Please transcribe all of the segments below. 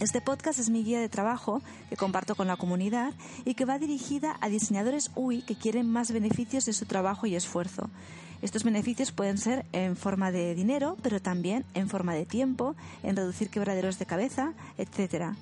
Este podcast es mi guía de trabajo que comparto con la comunidad y que va dirigida a diseñadores UI que quieren más beneficios de su trabajo y esfuerzo. Estos beneficios pueden ser en forma de dinero, pero también en forma de tiempo, en reducir quebraderos de cabeza, etc.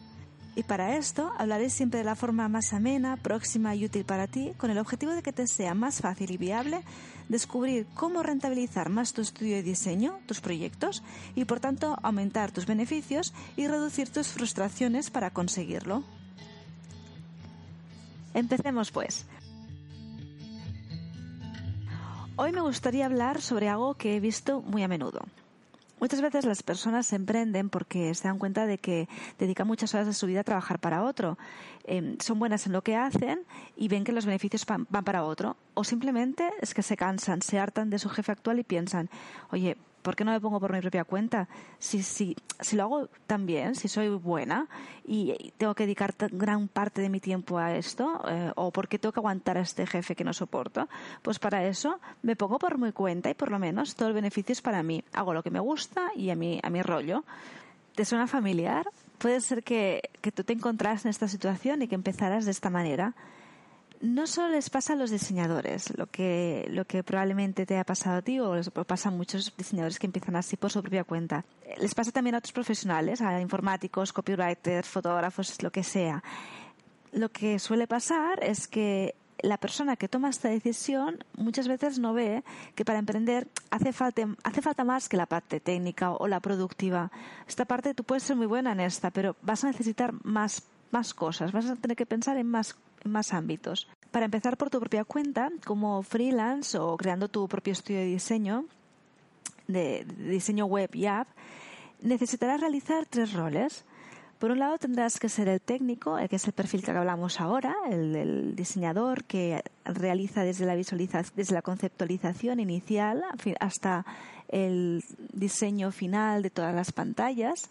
Y para esto hablaré siempre de la forma más amena, próxima y útil para ti, con el objetivo de que te sea más fácil y viable descubrir cómo rentabilizar más tu estudio de diseño, tus proyectos, y por tanto aumentar tus beneficios y reducir tus frustraciones para conseguirlo. Empecemos pues. Hoy me gustaría hablar sobre algo que he visto muy a menudo. Muchas veces las personas se emprenden porque se dan cuenta de que dedican muchas horas de su vida a trabajar para otro. Em, son buenas en lo que hacen y ven que los beneficios van para otro. O simplemente es que se cansan, se hartan de su jefe actual y piensan, oye, ¿por qué no me pongo por mi propia cuenta? Si, si, si lo hago tan bien, si soy buena y tengo que dedicar gran parte de mi tiempo a esto, eh, o porque tengo que aguantar a este jefe que no soporto, pues para eso me pongo por mi cuenta y por lo menos todo el beneficio es para mí. Hago lo que me gusta y a mi, a mi rollo. ¿Te suena familiar? Puede ser que, que tú te encontraras en esta situación y que empezaras de esta manera no solo les pasa a los diseñadores, lo que, lo que probablemente te ha pasado a ti o les pasa a muchos diseñadores que empiezan así por su propia cuenta. Les pasa también a otros profesionales, a informáticos, copywriters, fotógrafos, lo que sea. Lo que suele pasar es que la persona que toma esta decisión muchas veces no ve que para emprender hace falta, más que la parte técnica o la productiva. Esta parte tú puedes ser muy buena en esta, pero vas a necesitar más, más cosas, vas a tener que pensar en más más ámbitos. Para empezar por tu propia cuenta, como freelance o creando tu propio estudio de diseño, de, diseño web y app, necesitarás realizar tres roles. Por un lado tendrás que ser el técnico, el que es el perfil que hablamos ahora, el del diseñador que realiza desde la visualización, desde la conceptualización inicial hasta el diseño final de todas las pantallas.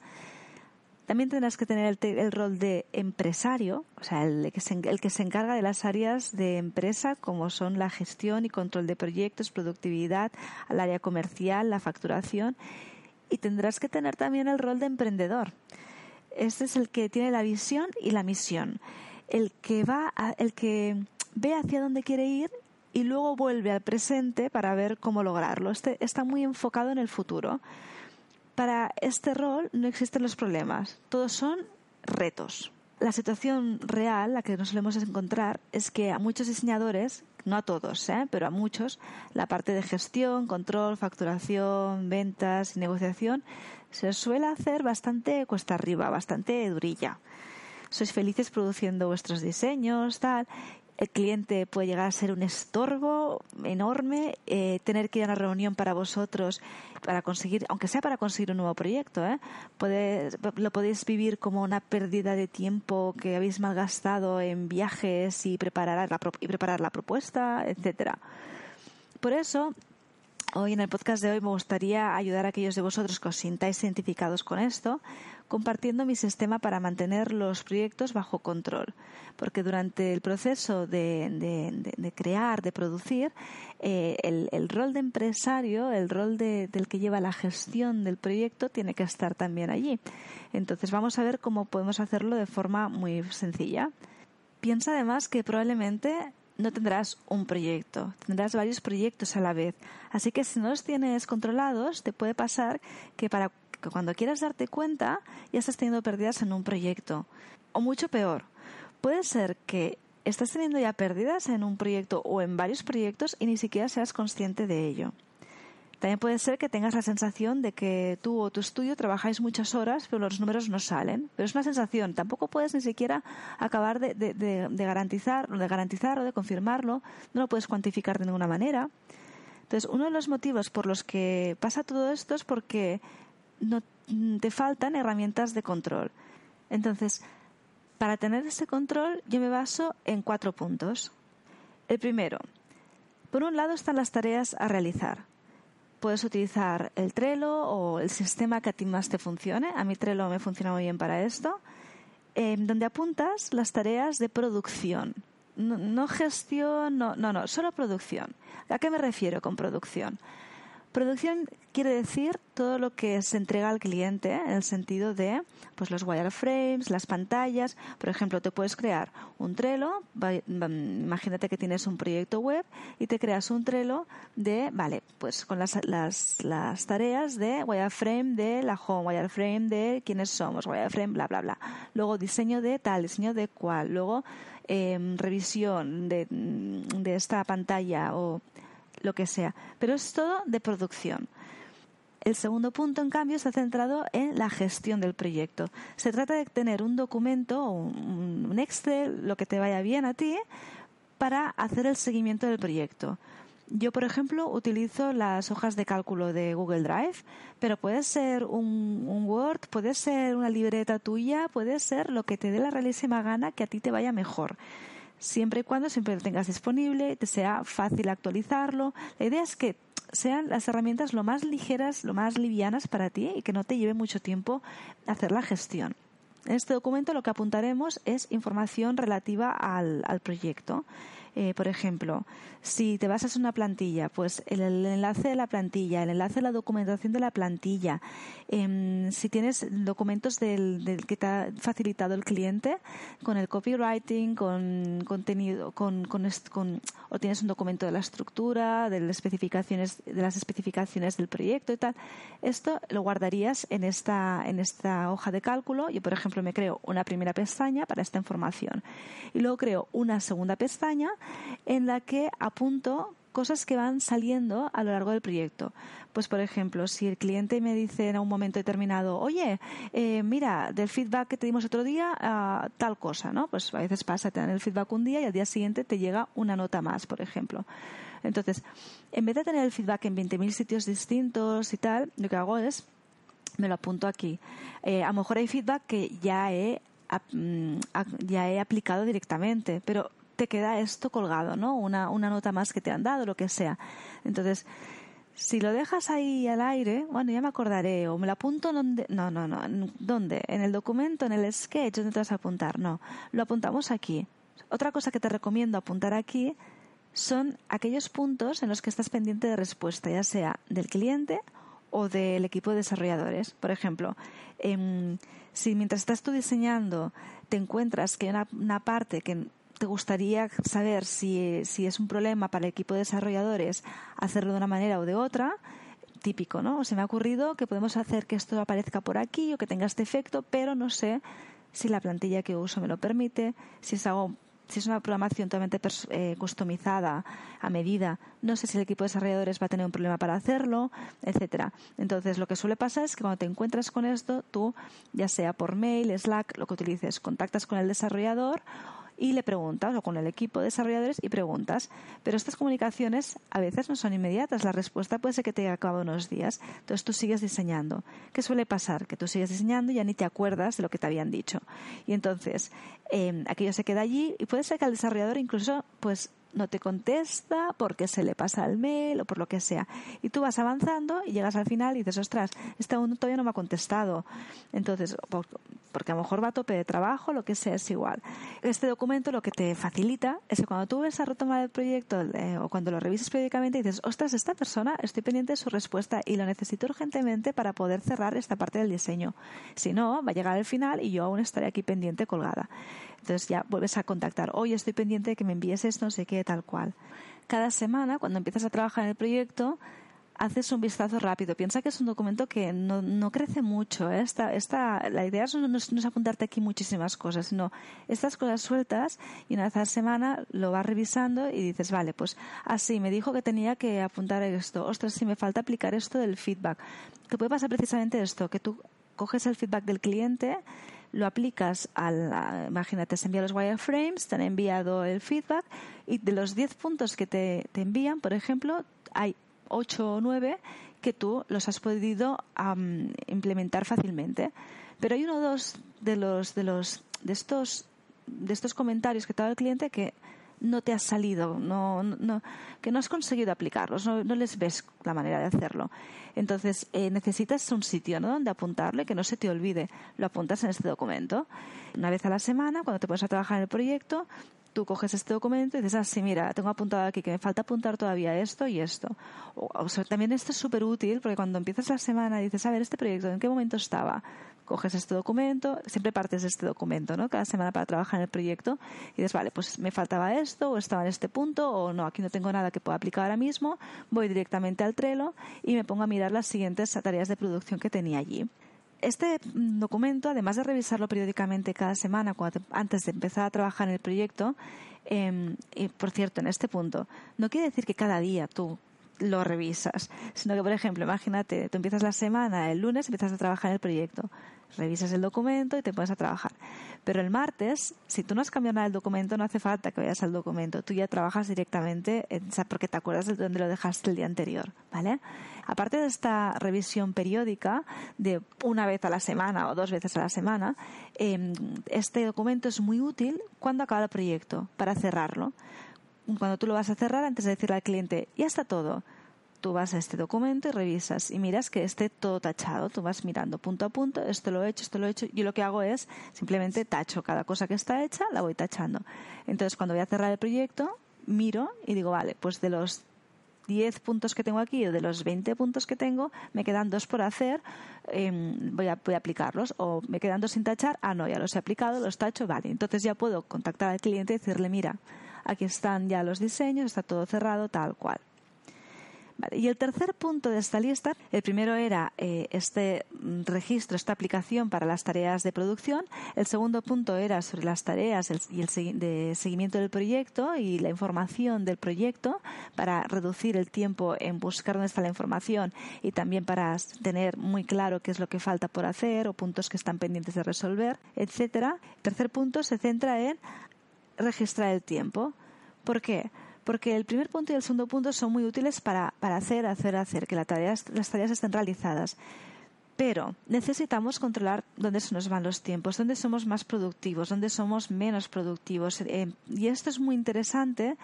También tendrás que tener el, rol de empresario, o sea, el que, se, el que se encarga de las áreas de empresa, como son la gestión y control de proyectos, productividad, al área comercial, la facturación. Y tendrás que tener también el rol de emprendedor. Este es el que tiene la visión y la misión. El que va, el que ve hacia dónde quiere ir y luego vuelve al presente para ver cómo lograrlo. Este está muy enfocado en el futuro para este rol no existen los problemas, todos son retos. La situación real, la que nos solemos encontrar, es que a muchos diseñadores, no a todos, ¿eh? pero a muchos, la parte de gestión, control, facturación, ventas y negociación se suele hacer bastante cuesta arriba, bastante durilla. Sois felices produciendo vuestros diseños, tal, el cliente puede llegar a ser un estorbo enorme, eh, tener que ir a una reunión para vosotros para conseguir, aunque sea para conseguir un nuevo proyecto, ¿eh? lo podéis vivir como una pérdida de tiempo que habéis malgastado en viajes y preparar la, y preparar la propuesta, etcétera. Por eso, Hoy en el podcast de hoy me gustaría ayudar a aquellos de vosotros que os sintáis identificados con esto, compartiendo mi sistema para mantener los proyectos bajo control. Porque durante el proceso de, crear, de producir, eh, el, rol de empresario, el rol del que lleva la gestión del proyecto, tiene que estar también allí. Entonces vamos a ver cómo podemos hacerlo de forma muy sencilla. Piensa además que probablemente no tendrás un proyecto, tendrás varios proyectos a la vez. Así que si no los tienes controlados, te puede pasar que para que cuando quieras darte cuenta ya estás teniendo pérdidas en un proyecto. O mucho peor, puede ser que estás teniendo ya pérdidas en un proyecto o en varios proyectos y ni siquiera seas consciente de ello. También puede ser que tengas la sensación de que tú o tu estudio trabajáis muchas horas, pero los números no salen. Pero es una sensación. Tampoco puedes ni siquiera acabar de, de garantizar, de garantizar o de confirmarlo. No lo puedes cuantificar de ninguna manera. Entonces, uno de los motivos por los que pasa todo esto es porque no te faltan herramientas de control. Entonces, para tener ese control, yo me baso en cuatro puntos. El primero, por un lado están las tareas a realizar puedes utilizar el Trello o el sistema que a ti más te funcione. A mí Trello me funciona muy bien para esto. donde apuntas las tareas de producción. No, no gestión, no, no, no, solo producción. ¿A qué me refiero con producción? Producción quiere decir todo lo que se entrega al cliente en el sentido de pues los wireframes, las pantallas. Por ejemplo, te puedes crear un Trello. Imagínate que tienes un proyecto web y te creas un Trello de, vale, pues con las, las, las tareas de wireframe de la home, wireframe de quiénes somos, wireframe, bla, bla, bla. Luego diseño de tal, diseño de cual. Luego eh, revisión de, de esta pantalla o lo que sea. Pero es todo de producción. El segundo punto, en cambio, está centrado en la gestión del proyecto. Se trata de tener un documento un Excel, lo que te vaya bien a ti, para hacer el seguimiento del proyecto. Yo, por ejemplo, utilizo las hojas de cálculo de Google Drive, pero puede ser un, un, Word, puede ser una libreta tuya, puede ser lo que te dé la realísima gana que a ti te vaya mejor siempre y cuando siempre lo tengas disponible, te sea fácil actualizarlo. La idea es que sean las herramientas lo más ligeras, lo más livianas para ti y que no te lleve mucho tiempo hacer la gestión. En este documento lo que apuntaremos es información relativa al, al proyecto. Eh, por ejemplo, si te basas en una plantilla, pues el, enlace de la plantilla, el enlace de la documentación de la plantilla, em, si tienes documentos del, que te ha facilitado el cliente con el copywriting, con contenido, con, con, o tienes un documento de la estructura, de las especificaciones, de las especificaciones del proyecto y tal, esto lo guardarías en esta, en esta hoja de cálculo. Yo, por ejemplo, me creo una primera pestaña para esta información y luego creo una segunda pestaña en la que apunto cosas que van saliendo a lo largo del proyecto. Pues, por ejemplo, si el cliente me dice en un momento determinado, oye, eh, mira, del feedback que te dimos otro día, ah, tal cosa, ¿no? Pues a veces pasa, te dan el feedback un día y al día siguiente te llega una nota más, por ejemplo. Entonces, en vez de tener el feedback en 20.000 sitios distintos y tal, lo que hago es, me lo apunto aquí. Eh, a lo mejor hay feedback que ya he mm, ya he aplicado directamente, pero te queda esto colgado, ¿no? Una, nota más que te han dado, lo que sea. Entonces, si lo dejas ahí al aire, bueno, ya me acordaré, o me lo apunto donde, no, no, no, ¿dónde? En el documento, en el sketch, ¿dónde te vas a apuntar? No, lo apuntamos aquí. Otra cosa que te recomiendo apuntar aquí son aquellos puntos en los que estás pendiente de respuesta, ya sea del cliente o del equipo de desarrolladores. Por ejemplo, em, si mientras estás tú diseñando te encuentras que hay una parte que te gustaría saber si, si es un problema para el equipo de desarrolladores hacerlo de una manera o de otra, típico, ¿no? Se me ha ocurrido que podemos hacer que esto aparezca por aquí o que tenga este efecto, pero no sé si la plantilla que uso me lo permite, si es algo si es una programación totalmente eh, customizada a medida, no sé si el equipo de desarrolladores va a tener un problema para hacerlo, etcétera. Entonces, lo que suele pasar es que cuando te encuentras con esto, tú, ya sea por mail, Slack, lo que utilices, contactas con el desarrollador y le preguntas, o con el equipo de desarrolladores y preguntas. Pero estas comunicaciones a veces no son inmediatas. La respuesta puede ser que te acabe unos días. Entonces tú sigues diseñando. ¿Qué suele pasar? Que tú sigues diseñando y ya ni te acuerdas de lo que te habían dicho. Y entonces eh, aquello se queda allí y puede ser que al desarrollador incluso pues no te contesta porque se le pasa el mail o por lo que sea. Y tú vas avanzando y llegas al final y dices, ostras, este uno todavía no me ha contestado. Entonces, porque a lo mejor va a tope de trabajo, lo que sea, es igual. Este documento lo que te facilita es que cuando tú ves a retomar el proyecto eh, o cuando lo revises periódicamente dices, ostras, esta persona, estoy pendiente de su respuesta y lo necesito urgentemente para poder cerrar esta parte del diseño. Si no, va a llegar al final y yo aún estaré aquí pendiente colgada. Entonces ya vuelves a contactar. Hoy estoy pendiente de que me envíes esto, no sé qué, tal cual. Cada semana, cuando empiezas a trabajar en el proyecto, haces un vistazo rápido. Piensa que es un documento que no, no crece mucho. ¿eh? Esta, esta, la idea no es, apuntarte aquí muchísimas cosas, sino estas cosas sueltas y una vez a la semana lo vas revisando y dices, vale, pues así, me dijo que tenía que apuntar esto. Ostras, si me falta aplicar esto del feedback. Te puede pasar precisamente esto, que tú coges el feedback del cliente, lo aplicas al, imagínate, se envía los wireframes, te han enviado el feedback y de los 10 puntos que te, te envían, por ejemplo, hay 8 o 9 que tú los has podido implementar fácilmente. Pero hay uno o dos de los, de los, de estos, de estos comentarios que te da el cliente que no te has salido, no, no, que no has conseguido aplicarlos, no, les ves la manera de hacerlo. Entonces, eh, necesitas un sitio ¿no? donde apuntarle, que no se te olvide. Lo apuntas en este documento. Una vez a la semana, cuando te pones a trabajar en el proyecto, tú coges este documento y dices, ah, mira, tengo apuntado aquí que me falta apuntar todavía esto y esto. O, sea, también esto es súper útil porque cuando empiezas la semana y dices, a ver, este proyecto, ¿en qué momento estaba? Coges este documento, siempre partes de este documento, ¿no? Cada semana para trabajar en el proyecto y dices, vale, pues me faltaba esto o estaba en este punto o no, aquí no tengo nada que pueda aplicar ahora mismo, voy directamente al Trello y me pongo a mirar las siguientes tareas de producción que tenía allí. Este documento, además de revisarlo periódicamente cada semana antes de empezar a trabajar en el proyecto, em, y por cierto, en este punto, no quiere decir que cada día tú lo revisas, sino que, por ejemplo, imagínate, tú empiezas la semana, el lunes empiezas a trabajar en el proyecto, revisas el documento y te pones a trabajar. Pero el martes, si tú no has cambiado nada del documento, no hace falta que vayas al documento, tú ya trabajas directamente porque te acuerdas de dónde lo dejaste el día anterior, ¿vale? Aparte de esta revisión periódica de una vez a la semana o dos veces a la semana, em, este documento es muy útil cuando acaba el proyecto, para cerrarlo cuando tú lo vas a cerrar, antes de decirle al cliente, ya está todo, tú vas a este documento y revisas y miras que esté todo tachado. Tú vas mirando punto a punto, esto lo he hecho, esto lo he hecho. Yo lo que hago es simplemente tacho cada cosa que está hecha, la voy tachando. Entonces, cuando voy a cerrar el proyecto, miro y digo, vale, pues de los 10 puntos que tengo aquí o de los 20 puntos que tengo, me quedan dos por hacer, em, voy, a, voy a aplicarlos. O me quedan dos sin tachar, ah, no, ya los he aplicado, los tacho, vale. Entonces ya puedo contactar al cliente y decirle, mira, aquí están ya los diseños, está todo cerrado tal cual. Y el tercer punto de esta lista, el primero era eh, este registro, esta aplicación para las tareas de producción. El segundo punto era sobre las tareas y el de seguimiento del proyecto y la información del proyecto para reducir el tiempo en buscar dónde está la información y también para tener muy claro qué es lo que falta por hacer o puntos que están pendientes de resolver, etcétera. El tercer punto se centra en registrar el tiempo. ¿Por qué? Porque el primer punto y el segundo punto son muy útiles para, para hacer, hacer, hacer, que las tareas, las tareas estén realizadas. Pero necesitamos controlar dónde se nos van los tiempos, dónde somos más productivos, dónde somos menos productivos. Eh, y esto es muy interesante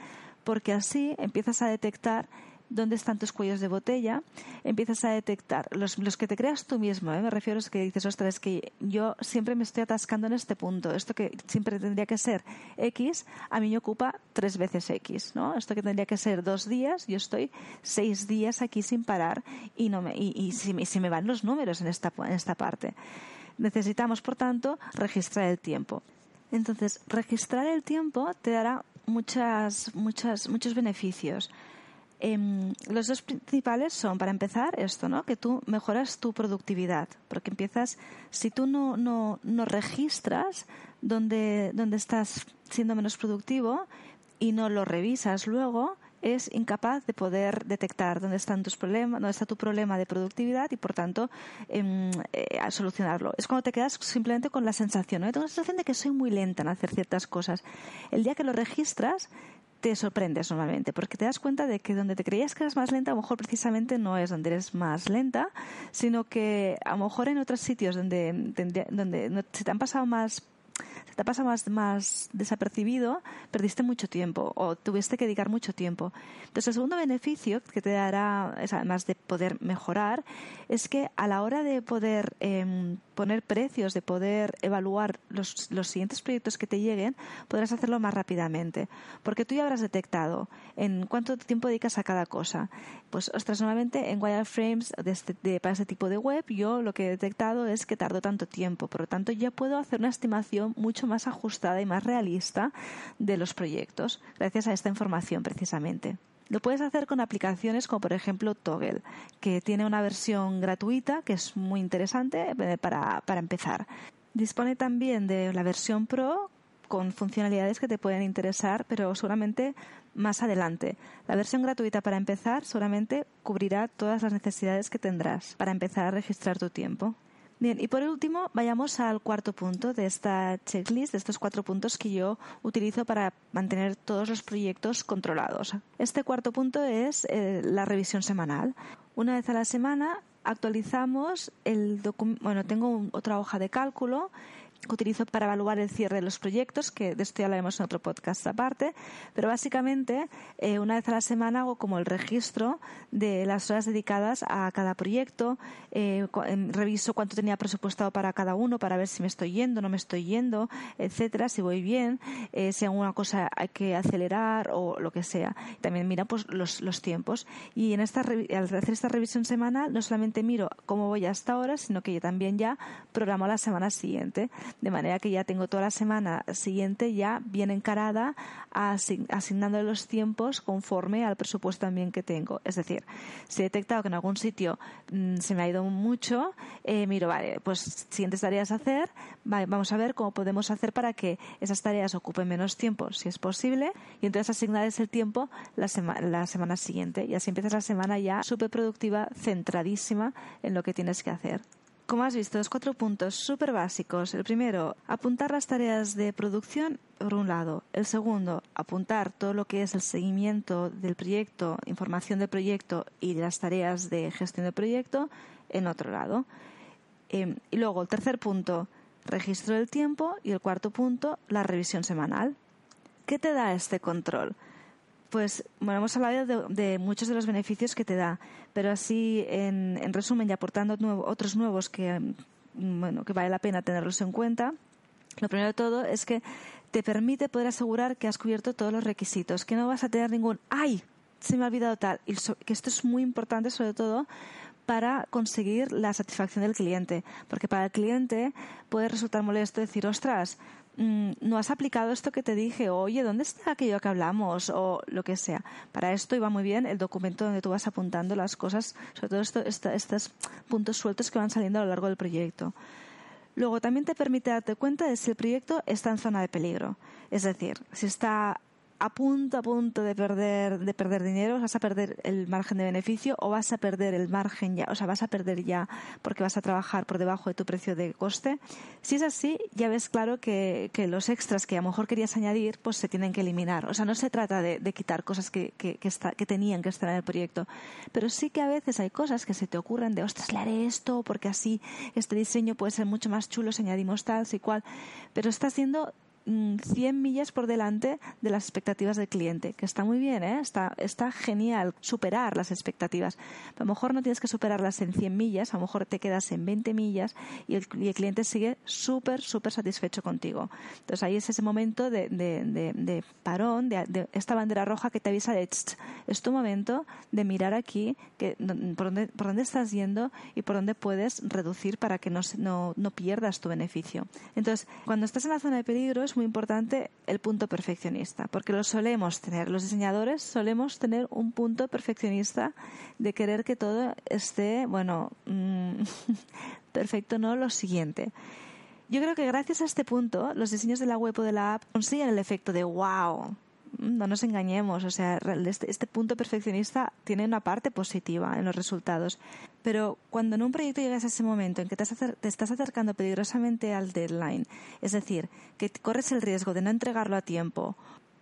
porque así empiezas a detectar dónde están tus cuellos de botella, empiezas a detectar los, los que te creas tú mismo, ¿eh? me refiero a los que dices, ostras, que yo siempre me estoy atascando en este punto, esto que siempre tendría que ser X, a mí me ocupa tres veces X, ¿no? Esto que tendría que ser dos días, yo estoy seis días aquí sin parar y, no me, y, y si me van los números en esta, en esta parte. Necesitamos, por tanto, registrar el tiempo. Entonces, registrar el tiempo te dará muchas, muchas, muchos beneficios. Em, los dos principales son, para empezar, esto, ¿no? Que tú mejoras tu productividad, porque empiezas, si tú no, no, no registras dónde, dónde estás siendo menos productivo y no lo revisas luego, es incapaz de poder detectar dónde están tus problemas, dónde está tu problema de productividad y por tanto eh, solucionarlo. Es cuando te quedas simplemente con la sensación, ¿no? Tengo la sensación de que soy muy lenta en hacer ciertas cosas. El día que lo registras, te sorprendes normalmente, porque te das cuenta de que donde te creías que eras más lenta, a lo mejor precisamente no es donde eres más lenta, sino que a lo mejor en otros sitios donde, donde se te han pasado más se te pasa más, más desapercibido, perdiste mucho tiempo o tuviste que dedicar mucho tiempo. Entonces, el segundo beneficio que te dará, además de poder mejorar, es que a la hora de poder em, poner precios, de poder evaluar los, siguientes proyectos que te lleguen, podrás hacerlo más rápidamente. Porque tú ya habrás detectado en cuánto tiempo dedicas a cada cosa. Pues, ostras, normalmente en wireframes este, de, para este tipo de web, yo lo que he detectado es que tardo tanto tiempo. Por lo tanto, ya puedo hacer una estimación mucho más ajustada y más realista de los proyectos, gracias a esta información precisamente. Lo puedes hacer con aplicaciones como por ejemplo Toggle, que tiene una versión gratuita que es muy interesante eh, para, para empezar. Dispone también de la versión Pro con funcionalidades que te pueden interesar, pero seguramente más adelante. La versión gratuita para empezar seguramente cubrirá todas las necesidades que tendrás para empezar a registrar tu tiempo. Bien, y por último, vayamos al cuarto punto de esta checklist, de estos cuatro puntos que yo utilizo para mantener todos los proyectos controlados. Este cuarto punto es eh, la revisión semanal. Una vez a la semana actualizamos el documento, bueno, tengo otra hoja de cálculo utilizo para evaluar el cierre de los proyectos, que de esto ya hablaremos en otro podcast aparte, pero básicamente eh, una vez a la semana hago como el registro de las horas dedicadas a cada proyecto, eh, em, reviso cuánto tenía presupuestado para cada uno para ver si me estoy yendo, no me estoy yendo, etcétera, si voy bien, eh, si alguna cosa hay que acelerar o lo que sea. También mira pues los, los tiempos y en esta al hacer esta revisión semanal no solamente miro cómo voy hasta ahora, sino que yo también ya programo la semana siguiente de manera que ya tengo toda la semana siguiente ya bien encarada asignándole los tiempos conforme al presupuesto también que tengo. Es decir, si he detectado que en algún sitio mm, se me ha ido mucho, eh, miro, vale, pues siguientes tareas a hacer, vamos a ver cómo podemos hacer para que esas tareas ocupen menos tiempo, si es posible, y entonces asignarles el tiempo la, la semana siguiente. Y así empiezas la semana ya súper productiva, centradísima en lo que tienes que hacer. Como has visto, los cuatro puntos súper básicos. El primero, apuntar las tareas de producción por un lado. El segundo, apuntar todo lo que es el seguimiento del proyecto, información del proyecto y las tareas de gestión del proyecto en otro lado. Em, y luego, el tercer punto, registro del tiempo. Y el cuarto punto, la revisión semanal. ¿Qué te da este control? Pues bueno, hemos hablado de, muchos de los beneficios que te da, pero así en, resumen y aportando otros nuevos que, mm, bueno, que vale la pena tenerlos en cuenta. Lo primero de todo es que te permite poder asegurar que has cubierto todos los requisitos, que no vas a tener ningún ¡ay! Se me ha olvidado tal. Y que esto es muy importante, sobre todo para conseguir la satisfacción del cliente. Porque para el cliente puede resultar molesto decir, ostras, no has aplicado esto que te dije, oye, ¿dónde está aquello que hablamos? O lo que sea. Para esto iba muy bien el documento donde tú vas apuntando las cosas, sobre todo estos puntos sueltos que van saliendo a lo largo del proyecto. Luego también te permite darte cuenta de si el proyecto está en zona de peligro. Es decir, si está a punto a punto de perder de perder dinero, vas a perder el margen de beneficio o vas a perder el margen ya, o sea, vas a perder ya porque vas a trabajar por debajo de tu precio de coste. Si es así, ya ves claro que, que los extras que a lo mejor querías añadir, pues se tienen que eliminar. O sea, no se trata de, de quitar cosas que, que, que, tenían que estar en el proyecto, pero sí que a veces hay cosas que se te ocurren de, ostras, le haré esto porque así este diseño puede ser mucho más chulo si añadimos tal, si cual, pero está siendo 100 mm, millas por delante de las expectativas del cliente, que está muy bien, ¿eh? está, está genial superar las expectativas. A lo mejor no tienes que superarlas en 100 millas, a lo mejor te quedas en 20 millas y el, cliente sigue súper, súper satisfecho contigo. Entonces ahí es ese momento de, de, parón, de, esta bandera roja que te avisa de, es tu momento de mirar aquí que, por, dónde, por dónde estás yendo y por dónde puedes reducir para que no, no, no pierdas tu beneficio. Entonces, cuando estás en la zona de peligro es muy importante el punto perfeccionista, porque lo solemos tener. Los diseñadores solemos tener un punto perfeccionista de querer que todo esté, bueno, mm, perfecto, no lo siguiente. Yo creo que gracias a este punto, los diseños de la web o de la app consiguen el efecto de wow, no nos engañemos, o sea, este, este, punto perfeccionista tiene una parte positiva en los resultados. Pero cuando en un proyecto llegas a ese momento en que te, te estás acercando peligrosamente al deadline, es decir, que corres el riesgo de no entregarlo a tiempo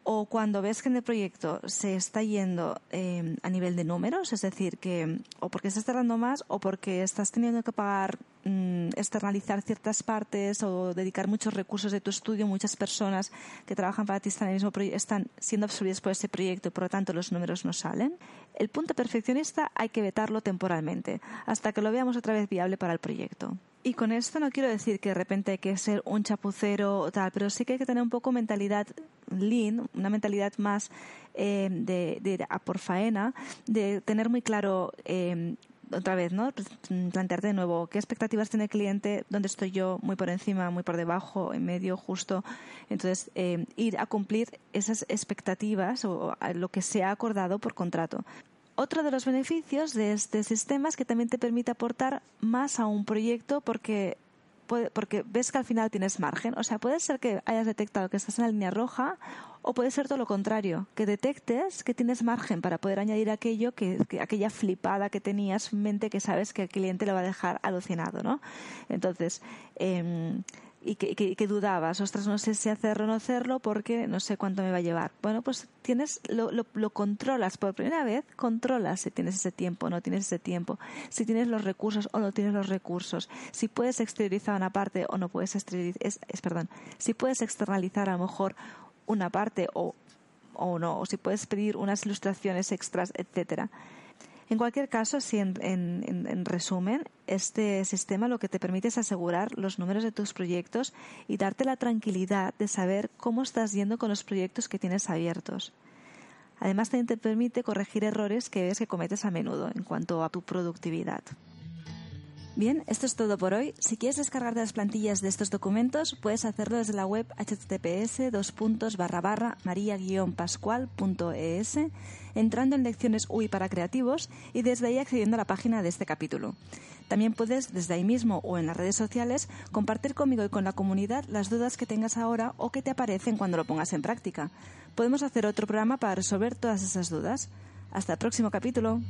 o cuando ves que en el proyecto se está yendo eh, a nivel de números, es decir, que o porque estás tardando más o porque estás teniendo que pagar, mm, externalizar ciertas partes o dedicar muchos recursos de tu estudio, muchas personas que trabajan para ti están, en el mismo están siendo absorbidas por ese proyecto y por lo tanto los números no salen, el punto perfeccionista hay que vetarlo temporalmente hasta que lo veamos otra vez viable para el proyecto. Y con esto no quiero decir que de repente hay que ser un chapucero o tal, pero sí que hay que tener un poco mentalidad lean, una mentalidad más eh, de, de, a por faena, de tener muy claro eh, otra vez, ¿no? Pues, mm, plantearte de nuevo qué expectativas tiene el cliente, dónde estoy yo, muy por encima, muy por debajo, en medio, justo. Entonces, eh, ir a cumplir esas expectativas o lo que se ha acordado por contrato. Otro de los beneficios de este sistema es que también te permite aportar más a un proyecto porque porque ves que al final tienes margen. O sea, puede ser que hayas detectado que estás en la línea roja o puede ser todo lo contrario, que detectes que tienes margen para poder añadir aquello que, aquella flipada que tenías en mente que sabes que el cliente lo va a dejar alucinado, ¿no? Entonces, eh, y que, dudabas, ostras, no sé si hacerlo o no hacerlo porque no sé cuánto me va a llevar. Bueno, pues tienes, lo, lo, controlas por primera vez, controlas si tienes ese tiempo o no tienes ese tiempo, si tienes los recursos o no tienes los recursos, si puedes exteriorizar una parte o no puedes exteriorizar, es, perdón, si puedes externalizar a lo mejor una parte o, o no, o si puedes pedir unas ilustraciones extras, etcétera. En cualquier caso, si en, resumen, este sistema lo que te permite es asegurar los números de tus proyectos y darte la tranquilidad de saber cómo estás yendo con los proyectos que tienes abiertos. Además, también te permite corregir errores que ves que cometes a menudo en cuanto a tu productividad. Bien, esto es todo por hoy. Si quieres descargarte las plantillas de estos documentos, puedes hacerlo desde la web https maria-pascual.es entrando en lecciones UI para creativos y desde ahí accediendo a la página de este capítulo. También puedes, desde ahí mismo o en las redes sociales, compartir conmigo y con la comunidad las dudas que tengas ahora o que te aparecen cuando lo pongas en práctica. Podemos hacer otro programa para resolver todas esas dudas. Hasta el próximo capítulo.